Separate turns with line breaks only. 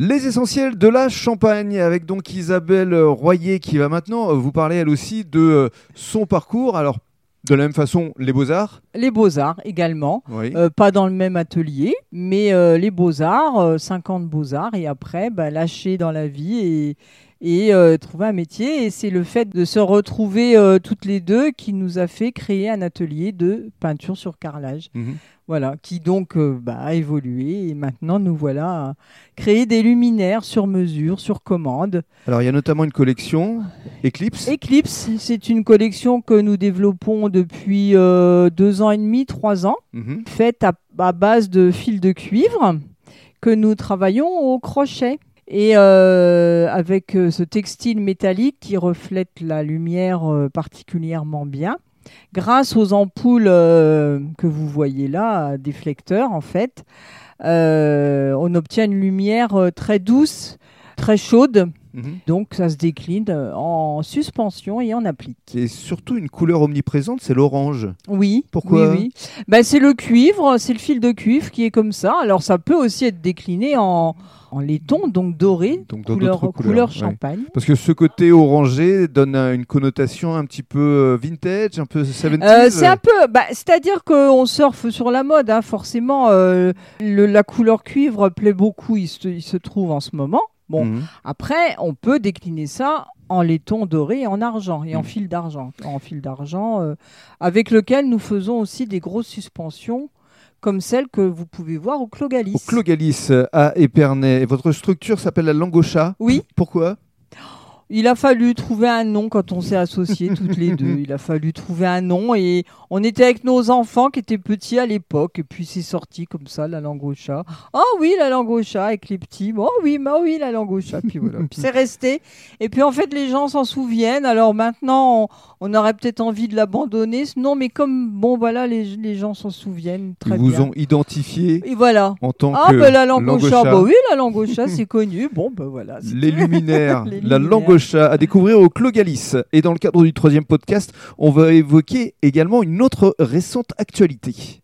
Les essentiels de la Champagne avec donc Isabelle Royer qui va maintenant vous parler elle aussi de euh, son parcours. Alors de la même façon, les beaux-arts
Les beaux-arts également.
Oui.
Euh, pas dans le même atelier, mais euh, les beaux-arts, euh, 50 beaux-arts, et après, bah, lâcher dans la vie et, et euh, trouver un métier. Et c'est le fait de se retrouver euh, toutes les deux qui nous a fait créer un atelier de peinture sur carrelage.
Mhm.
Voilà, qui donc euh, bah, a évolué et maintenant nous voilà à créer des luminaires sur mesure, sur commande.
Alors il y a notamment une collection Eclipse.
Eclipse, c'est une collection que nous développons depuis euh, deux ans et demi, trois ans,
Mhm.
faite à, à base de fils de cuivre que nous travaillons au crochet. Et euh, avec euh, ce textile métallique qui reflète la lumière euh, particulièrement bien, grâce aux ampoules que vous voyez là, déflecteurs en fait, on obtient une lumière très douce, très chaude.
Mhm.
Donc ça se décline euh, en suspension et en applique.
Et surtout une couleur omniprésente, c'est l'orange.
Oui.
Pourquoi
oui, oui. Ben, c'est le cuivre, c'est le fil de cuivre qui est comme ça. Alors ça peut aussi être décliné en, en laiton, donc doré,
Donc dans
couleur, couleur
ouais.
champagne.
Parce que ce côté orangé donne euh, une connotation un petit peu euh, vintage, un peu 70s.
Euh, c'est un peu, bah, c'est-à-dire qu'on surfe sur la mode, hein, forcément. euh, le- la couleur cuivre plaît beaucoup, il se, il se trouve en ce moment. Bon,
Mhm.
après, on peut décliner ça en laiton doré et en argent, et en
Mm.
fil d'argent. En fil d'argent, euh, avec lequel nous faisons aussi des grosses suspensions, comme celles que vous pouvez voir au Clogalis.
Au Clogalis à Épernay. Et Votre structure s'appelle la Langocha?
Oui.
Pourquoi?
Il a fallu trouver un nom quand on s'est associés toutes les deux. Il a fallu trouver un nom et on était avec nos enfants qui étaient petits à l'époque. Et puis c'est sorti comme ça, la langue au chat. Oh oui, la langue au chat avec les petits. Oh oui, oh oui, la langue au chat. Puis voilà. Puis c'est resté. Et puis en fait, les gens s'en souviennent. Alors maintenant, on, on aurait peut-être envie de l'abandonner. Non, mais comme, bon, voilà, les, les gens s'en souviennent très
Ils vous
bien.
ont identifié
Et voilà.
en tant
Ah,
que
ben la langue au chat. Bah oui, la langue au chat, c'est connu. Bon, ben voilà.
Les luminaires,
Les
la
luminaires.
À découvrir au Clogalis. Et dans le cadre du troisième podcast, on va évoquer également une autre récente actualité.